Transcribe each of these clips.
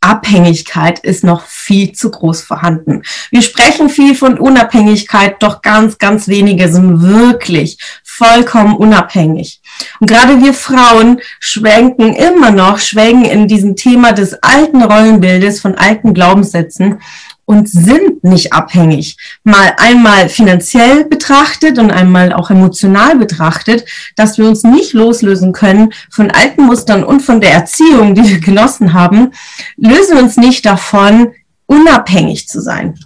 Abhängigkeit ist noch viel zu groß vorhanden. Wir sprechen viel von Unabhängigkeit, doch ganz, ganz wenige sind wirklich vollkommen unabhängig. Und gerade wir Frauen schwenken immer noch, schwelgen in diesem Thema des alten Rollenbildes von alten Glaubenssätzen und sind nicht abhängig. Mal einmal finanziell betrachtet und einmal auch emotional betrachtet, dass wir uns nicht loslösen können von alten Mustern und von der Erziehung, die wir genossen haben, lösen wir uns nicht davon, unabhängig zu sein.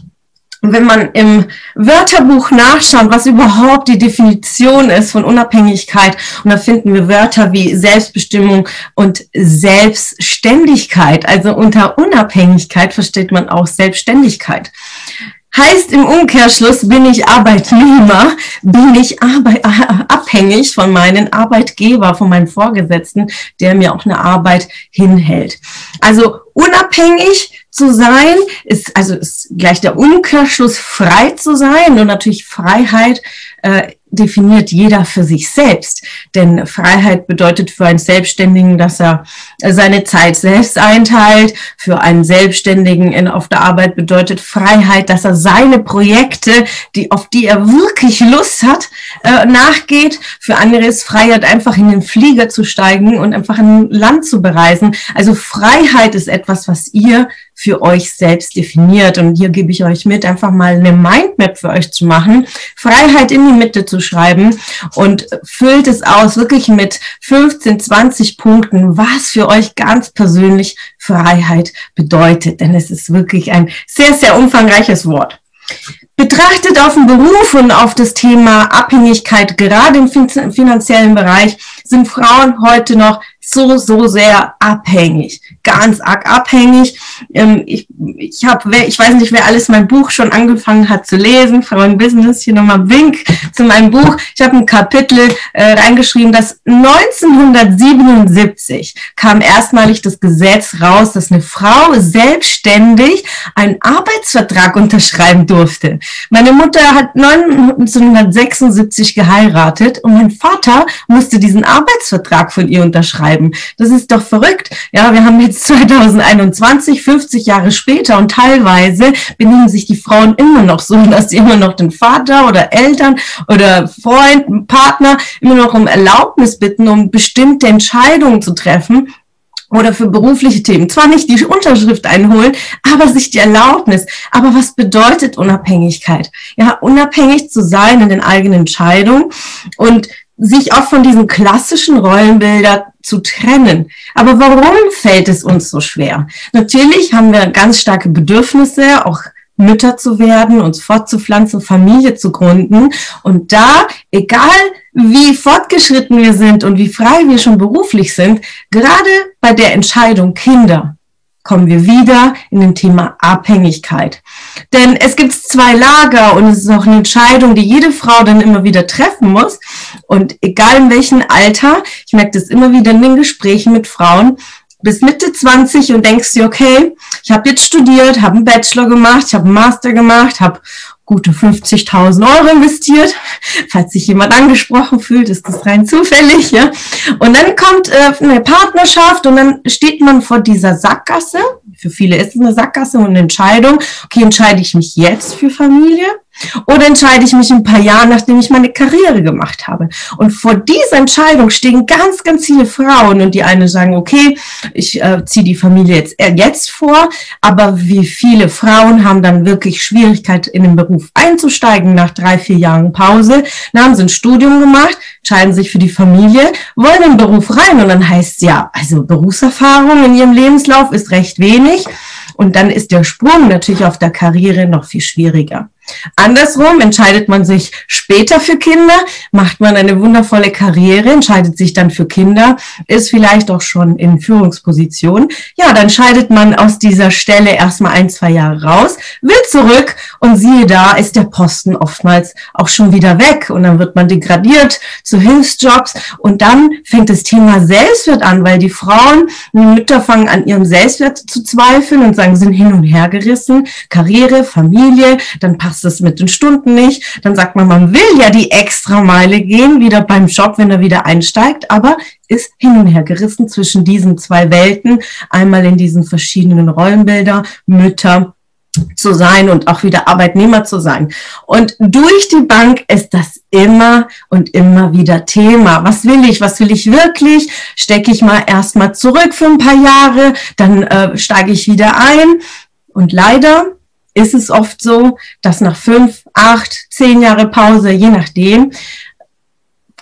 Und wenn man im Wörterbuch nachschaut, was überhaupt die Definition ist von Unabhängigkeit, und da finden wir Wörter wie Selbstbestimmung und Selbstständigkeit. Also unter Unabhängigkeit versteht man auch Selbstständigkeit. Heißt im Umkehrschluss, bin ich Arbeitnehmer, bin ich abhängig von meinen Arbeitgeber, von meinem Vorgesetzten, der mir auch eine Arbeit hinhält. Also unabhängig zu sein, ist also ist gleich der Umkehrschluss frei zu sein und natürlich Freiheit äh, definiert jeder für sich selbst. Denn Freiheit bedeutet für einen Selbstständigen, dass er seine Zeit selbst einteilt. Für einen Selbstständigen in, auf der Arbeit bedeutet Freiheit, dass er seine Projekte, die, auf die er wirklich Lust hat, äh, nachgeht. Für andere ist Freiheit einfach in den Flieger zu steigen und einfach ein Land zu bereisen. Also Freiheit ist etwas, was ihr für euch selbst definiert. Und hier gebe ich euch mit, einfach mal eine Mindmap für euch zu machen, Freiheit in die Mitte zu schreiben und füllt es aus wirklich mit 15, 20 Punkten, was für euch ganz persönlich Freiheit bedeutet. Denn es ist wirklich ein sehr, sehr umfangreiches Wort. Betrachtet auf den Beruf und auf das Thema Abhängigkeit, gerade im finanziellen Bereich, sind Frauen heute noch so, so sehr abhängig, ganz arg abhängig. Ähm, ich, ich habe, ich weiß nicht, wer alles mein Buch schon angefangen hat zu lesen, Frauen Business, hier nochmal Wink zu meinem Buch. Ich habe ein Kapitel äh, reingeschrieben, dass 1977 kam erstmalig das Gesetz raus, dass eine Frau selbstständig einen Arbeitsvertrag unterschreiben durfte. Meine Mutter hat 1976 geheiratet und mein Vater musste diesen Arbeitsvertrag von ihr unterschreiben. Das ist doch verrückt. Ja, wir haben jetzt 2021, 50 Jahre später und teilweise benehmen sich die Frauen immer noch so, dass sie immer noch den Vater oder Eltern oder Freund, Partner immer noch um Erlaubnis bitten, um bestimmte Entscheidungen zu treffen, oder für berufliche Themen. Zwar nicht die Unterschrift einholen, aber sich die Erlaubnis. Aber was bedeutet Unabhängigkeit? Ja, unabhängig zu sein in den eigenen Entscheidungen und sich auch von diesen klassischen Rollenbildern zu trennen. Aber warum fällt es uns so schwer? Natürlich haben wir ganz starke Bedürfnisse, auch Mütter zu werden, uns fortzupflanzen, Familie zu gründen. Und da, egal wie fortgeschritten wir sind und wie frei wir schon beruflich sind, gerade bei der Entscheidung Kinder kommen wir wieder in dem Thema Abhängigkeit. Denn es gibt zwei Lager und es ist auch eine Entscheidung, die jede Frau dann immer wieder treffen muss. Und egal in welchem Alter, ich merke das immer wieder in den Gesprächen mit Frauen, bis Mitte 20 und denkst dir, okay, ich habe jetzt studiert, habe einen Bachelor gemacht, ich habe einen Master gemacht, habe gute 50.000 Euro investiert. Falls sich jemand angesprochen fühlt, ist das rein zufällig. Ja? Und dann kommt äh, eine Partnerschaft und dann steht man vor dieser Sackgasse. Für viele ist es eine Sackgasse und eine Entscheidung. Okay, entscheide ich mich jetzt für Familie oder entscheide ich mich ein paar Jahre, nachdem ich meine Karriere gemacht habe? Und vor dieser Entscheidung stehen ganz, ganz viele Frauen und die eine sagen, okay, ich äh, ziehe die Familie jetzt, äh, jetzt vor, aber wie viele Frauen haben dann wirklich Schwierigkeit in den Beruf einzusteigen nach drei, vier Jahren Pause? Dann haben sie ein Studium gemacht, entscheiden sich für die Familie, wollen in den Beruf rein und dann heißt ja, also Berufserfahrung in ihrem Lebenslauf ist recht wenig und dann ist der Sprung natürlich auf der Karriere noch viel schwieriger. Andersrum entscheidet man sich später für Kinder, macht man eine wundervolle Karriere, entscheidet sich dann für Kinder, ist vielleicht auch schon in Führungsposition. Ja, dann scheidet man aus dieser Stelle erstmal ein, zwei Jahre raus, will zurück und siehe da, ist der Posten oftmals auch schon wieder weg und dann wird man degradiert zu Hilfsjobs und dann fängt das Thema Selbstwert an, weil die Frauen, die Mütter fangen an ihrem Selbstwert zu zweifeln und sagen, sind hin und her gerissen, Karriere, Familie, dann passt passt es mit den Stunden nicht. Dann sagt man, man will ja die extra Meile gehen, wieder beim Job, wenn er wieder einsteigt, aber ist hin und her gerissen zwischen diesen zwei Welten. Einmal in diesen verschiedenen Rollenbilder, Mütter, zu sein und auch wieder Arbeitnehmer zu sein. Und durch die Bank ist das immer und immer wieder Thema. Was will ich? Was will ich wirklich? Stecke ich mal erstmal zurück für ein paar Jahre, dann äh, steige ich wieder ein. Und leider ist es oft so, dass nach fünf, acht, zehn Jahre Pause, je nachdem,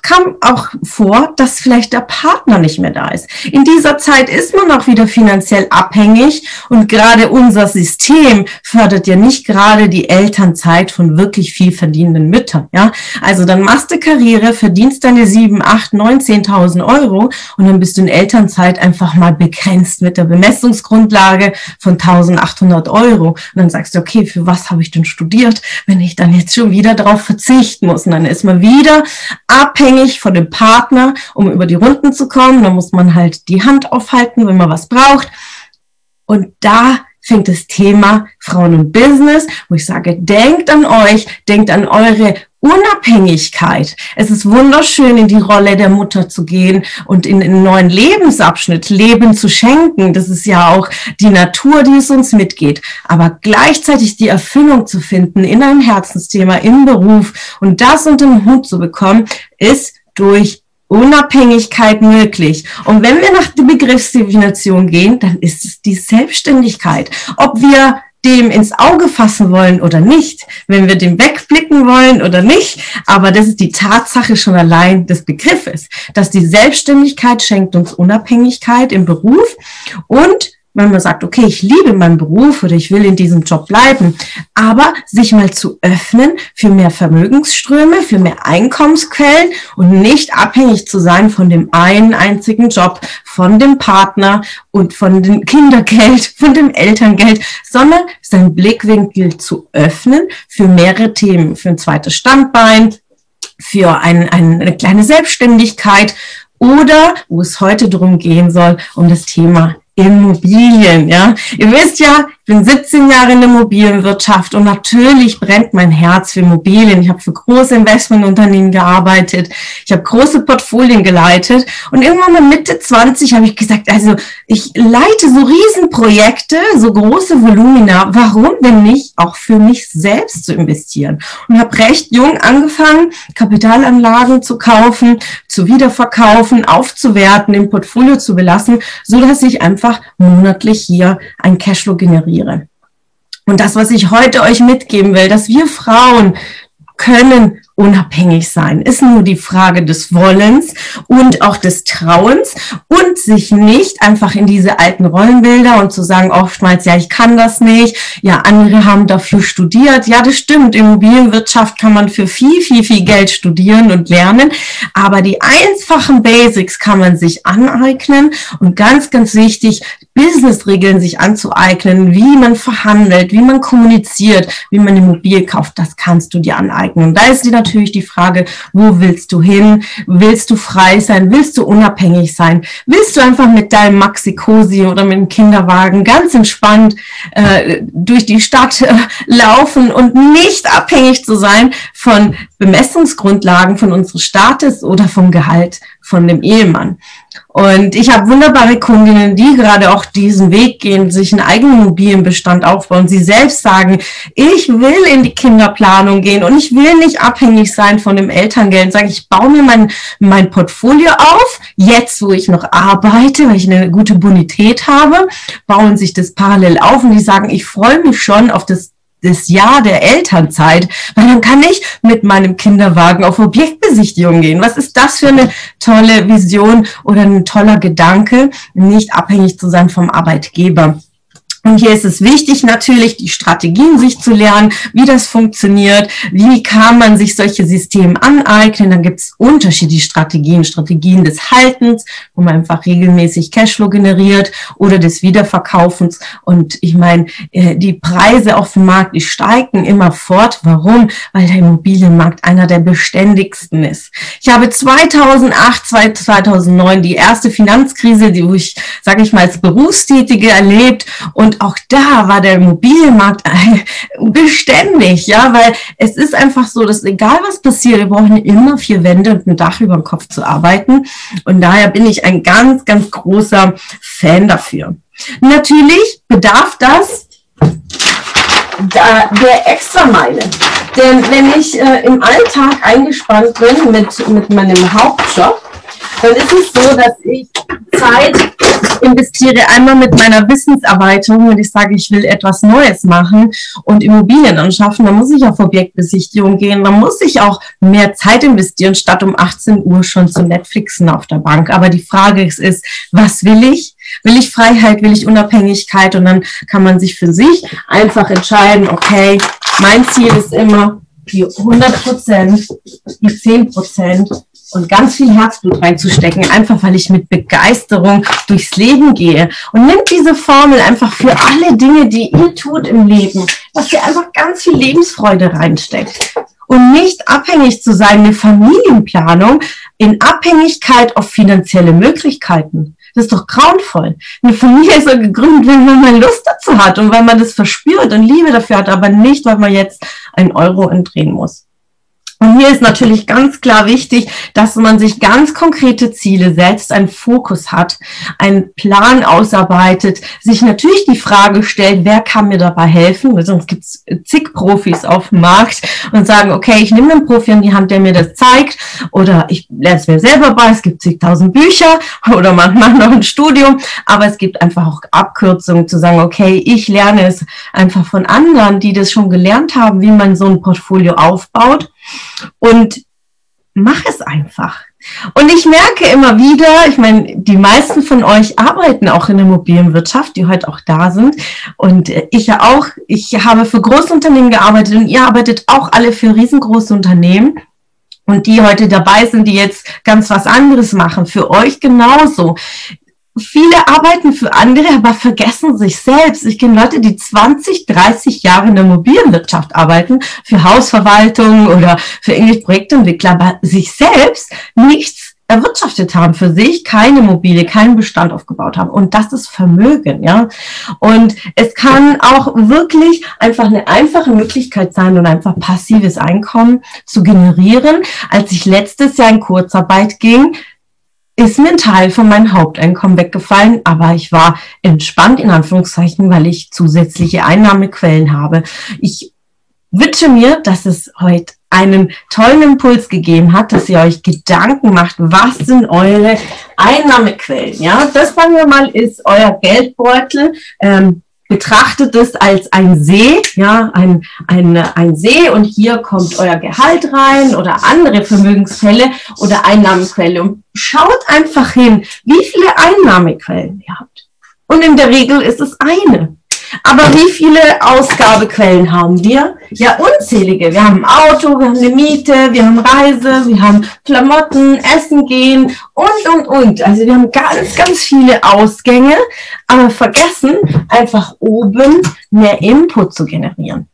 kam auch vor, dass vielleicht der Partner nicht mehr da ist. In dieser Zeit ist man auch wieder finanziell abhängig und gerade unser System fördert ja nicht gerade die Elternzeit von wirklich viel verdienenden Müttern. Ja, also dann machst du Karriere, verdienst deine sieben, acht, neun, zehntausend Euro und dann bist du in Elternzeit einfach mal begrenzt mit der Bemessungsgrundlage von 1800 Euro. Und dann sagst du, okay, für was habe ich denn studiert, wenn ich dann jetzt schon wieder darauf verzichten muss? Und dann ist man wieder abhängig abhängig von dem Partner, um über die Runden zu kommen. Da muss man halt die Hand aufhalten, wenn man was braucht. Und da fängt das Thema Frauen und Business, wo ich sage, denkt an euch, denkt an eure Unabhängigkeit. Es ist wunderschön, in die Rolle der Mutter zu gehen und in einen neuen Lebensabschnitt Leben zu schenken. Das ist ja auch die Natur, die es uns mitgeht. Aber gleichzeitig die Erfüllung zu finden in einem Herzensthema, im Beruf und das unter den Hut zu bekommen, ist durch Unabhängigkeit möglich. Und wenn wir nach der Begriffsdefinition gehen, dann ist es die Selbstständigkeit. Ob wir dem ins Auge fassen wollen oder nicht, wenn wir dem wegblicken wollen oder nicht. Aber das ist die Tatsache schon allein des Begriffes, dass die Selbstständigkeit schenkt uns Unabhängigkeit im Beruf und wenn man sagt, okay, ich liebe meinen Beruf oder ich will in diesem Job bleiben, aber sich mal zu öffnen für mehr Vermögensströme, für mehr Einkommensquellen und nicht abhängig zu sein von dem einen einzigen Job, von dem Partner und von dem Kindergeld, von dem Elterngeld, sondern seinen Blickwinkel zu öffnen für mehrere Themen, für ein zweites Standbein, für ein, eine kleine Selbstständigkeit oder, wo es heute darum gehen soll, um das Thema Immobilien, ja. Ihr wisst ja, bin 17 Jahre in der Immobilienwirtschaft und natürlich brennt mein Herz für Immobilien. Ich habe für große Investmentunternehmen gearbeitet, ich habe große Portfolien geleitet und irgendwann mal Mitte 20 habe ich gesagt, also ich leite so Riesenprojekte, so große Volumina, warum denn nicht auch für mich selbst zu investieren? Und habe recht jung angefangen, Kapitalanlagen zu kaufen, zu wiederverkaufen, aufzuwerten, im Portfolio zu belassen, so dass ich einfach monatlich hier ein Cashflow generiere verliere. Und das, was ich heute euch mitgeben will, dass wir Frauen können unabhängig sein, ist nur die Frage des Wollens und auch des Trauens und sich nicht einfach in diese alten Rollenbilder und zu sagen oftmals, ja, ich kann das nicht, ja, andere haben dafür studiert. Ja, das stimmt. Immobilienwirtschaft kann man für viel, viel, viel Geld studieren und lernen. Aber die einfachen Basics kann man sich aneignen und ganz, ganz wichtig, Business-Regeln sich anzueignen, wie man verhandelt, wie man kommuniziert, wie man Immobilie kauft, das kannst du dir aneignen. Und da ist dir natürlich die Frage, wo willst du hin? Willst du frei sein? Willst du unabhängig sein? Willst du einfach mit deinem Maxi-Cosi oder mit dem Kinderwagen ganz entspannt äh, durch die Stadt äh, laufen und nicht abhängig zu sein von Bemessungsgrundlagen von unseres Staates oder vom Gehalt von dem Ehemann? Und ich habe wunderbare Kundinnen, die gerade auch diesen Weg gehen, sich einen eigenen Immobilienbestand aufbauen. Sie selbst sagen, ich will in die Kinderplanung gehen und ich will nicht abhängig sein von dem Elterngeld. Sage ich, baue mir mein, mein Portfolio auf, jetzt wo ich noch arbeite, weil ich eine gute Bonität habe, bauen sich das parallel auf und die sagen, ich freue mich schon auf das das Jahr der Elternzeit, weil dann kann ich mit meinem Kinderwagen auf Objektbesichtigung gehen. Was ist das für eine tolle Vision oder ein toller Gedanke, nicht abhängig zu sein vom Arbeitgeber? Und hier ist es wichtig, natürlich die Strategien sich zu lernen, wie das funktioniert, wie kann man sich solche Systeme aneignen. Dann gibt es unterschiedliche Strategien, Strategien des Haltens, wo man einfach regelmäßig Cashflow generiert oder des Wiederverkaufens. Und ich meine, äh, die Preise auf dem Markt, die steigen immer fort. Warum? Weil der Immobilienmarkt einer der beständigsten ist. Ich habe 2008, 2009 die erste Finanzkrise, die wo ich, sage ich mal, als Berufstätige erlebt und und auch da war der Immobilienmarkt beständig, ja, weil es ist einfach so, dass egal was passiert, wir brauchen immer vier Wände und ein Dach über dem Kopf zu arbeiten. Und daher bin ich ein ganz, ganz großer Fan dafür. Natürlich bedarf das der Extrameile. Denn wenn ich äh, im Alltag eingespannt bin mit, mit meinem Hauptjob, dann ist es so, dass ich Zeit investiere einmal mit meiner Wissenserweiterung und ich sage, ich will etwas Neues machen und Immobilien anschaffen, dann muss ich auf Objektbesichtigung gehen, dann muss ich auch mehr Zeit investieren, statt um 18 Uhr schon zu Netflixen auf der Bank. Aber die Frage ist, ist was will ich? Will ich Freiheit, will ich Unabhängigkeit? Und dann kann man sich für sich einfach entscheiden, okay, mein Ziel ist immer die 100 Prozent, die 10 Prozent und ganz viel Herzblut reinzustecken, einfach weil ich mit Begeisterung durchs Leben gehe. Und nimmt diese Formel einfach für alle Dinge, die ihr tut im Leben, dass ihr einfach ganz viel Lebensfreude reinsteckt. Und nicht abhängig zu sein, eine Familienplanung in Abhängigkeit auf finanzielle Möglichkeiten. Das ist doch grauenvoll. Eine Familie ist ja gegründet, wenn man Lust dazu hat und weil man das verspürt und Liebe dafür hat, aber nicht, weil man jetzt einen Euro entdrehen muss. Und hier ist natürlich ganz klar wichtig, dass man sich ganz konkrete Ziele setzt, einen Fokus hat, einen Plan ausarbeitet, sich natürlich die Frage stellt, wer kann mir dabei helfen? Weil sonst gibt es zig Profis auf dem Markt und sagen, okay, ich nehme einen Profi an die Hand, der mir das zeigt oder ich lerne es mir selber bei. Es gibt zigtausend Bücher oder man macht noch ein Studium, aber es gibt einfach auch Abkürzungen zu sagen, okay, ich lerne es einfach von anderen, die das schon gelernt haben, wie man so ein Portfolio aufbaut und mach es einfach. Und ich merke immer wieder, ich meine, die meisten von euch arbeiten auch in der Immobilienwirtschaft, die heute auch da sind. Und ich ja auch, ich habe für Großunternehmen gearbeitet und ihr arbeitet auch alle für riesengroße Unternehmen. Und die heute dabei sind, die jetzt ganz was anderes machen, für euch genauso viele arbeiten für andere, aber vergessen sich selbst. Ich kenne Leute, die 20, 30 Jahre in der Immobilienwirtschaft arbeiten, für Hausverwaltung oder für irgendwelche Projektentwickler, aber sich selbst nichts erwirtschaftet haben für sich, keine Immobilie, keinen Bestand aufgebaut haben. Und das ist Vermögen, ja. Und es kann auch wirklich einfach eine einfache Möglichkeit sein und einfach passives Einkommen zu generieren. Als ich letztes Jahr in Kurzarbeit ging, ist mir ein Teil von meinem Haupteinkommen weggefallen, aber ich war entspannt in Anführungszeichen, weil ich zusätzliche Einnahmequellen habe. Ich wünsche mir, dass es heute einen tollen Impuls gegeben hat, dass ihr euch Gedanken macht, was sind eure Einnahmequellen? Ja, das sagen wir mal ist euer Geldbeutel. Ähm, betrachtet es als ein See, ja, ein, ein, ein See und hier kommt euer Gehalt rein oder andere Vermögensfälle oder Einnahmequelle und schaut einfach hin, wie viele Einnahmequellen ihr habt. Und in der Regel ist es eine. Aber wie viele Ausgabequellen haben wir? Ja, unzählige. Wir haben ein Auto, wir haben eine Miete, wir haben Reise, wir haben Klamotten, Essen gehen und, und, und. Also wir haben ganz, ganz viele Ausgänge, aber vergessen einfach oben mehr Input zu generieren.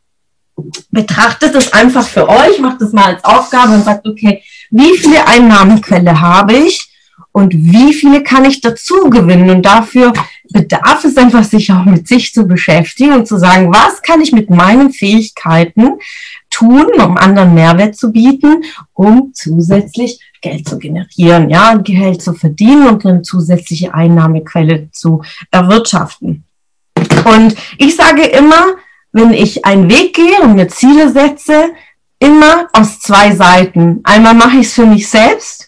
Betrachtet es einfach für euch, macht es mal als Aufgabe und sagt, okay, wie viele Einnahmenquelle habe ich? und wie viele kann ich dazu gewinnen? Und dafür bedarf es einfach, sich auch mit sich zu beschäftigen und zu sagen, was kann ich mit meinen Fähigkeiten tun, um anderen Mehrwert zu bieten, um zusätzlich Geld zu generieren, ja, Geld zu verdienen und eine zusätzliche Einnahmequelle zu erwirtschaften. Und ich sage immer, wenn ich einen Weg gehe und mir Ziele setze, immer aus zwei Seiten. Einmal mache ich es für mich selbst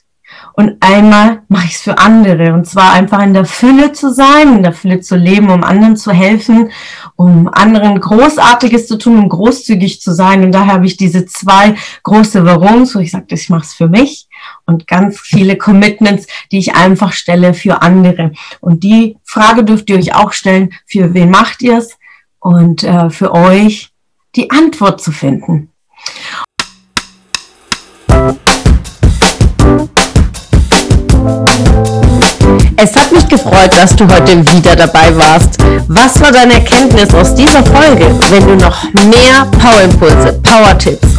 und einmal mache ich es für andere. Und zwar einfach in der Fülle zu sein, in der Fülle zu leben, um anderen zu helfen, um anderen Großartiges zu tun, um großzügig zu sein. Und daher habe ich diese zwei große Warums, wo ich sage, ich mache es für mich und ganz viele Commitments, die ich einfach stelle für andere. Und die Frage dürft ihr euch auch stellen, für wen macht ihr es? und äh, für euch die Antwort zu finden. Es hat mich gefreut, dass du heute wieder dabei warst. Was war deine Erkenntnis aus dieser Folge? Wenn du noch mehr Power-Impulse, Power-Tipps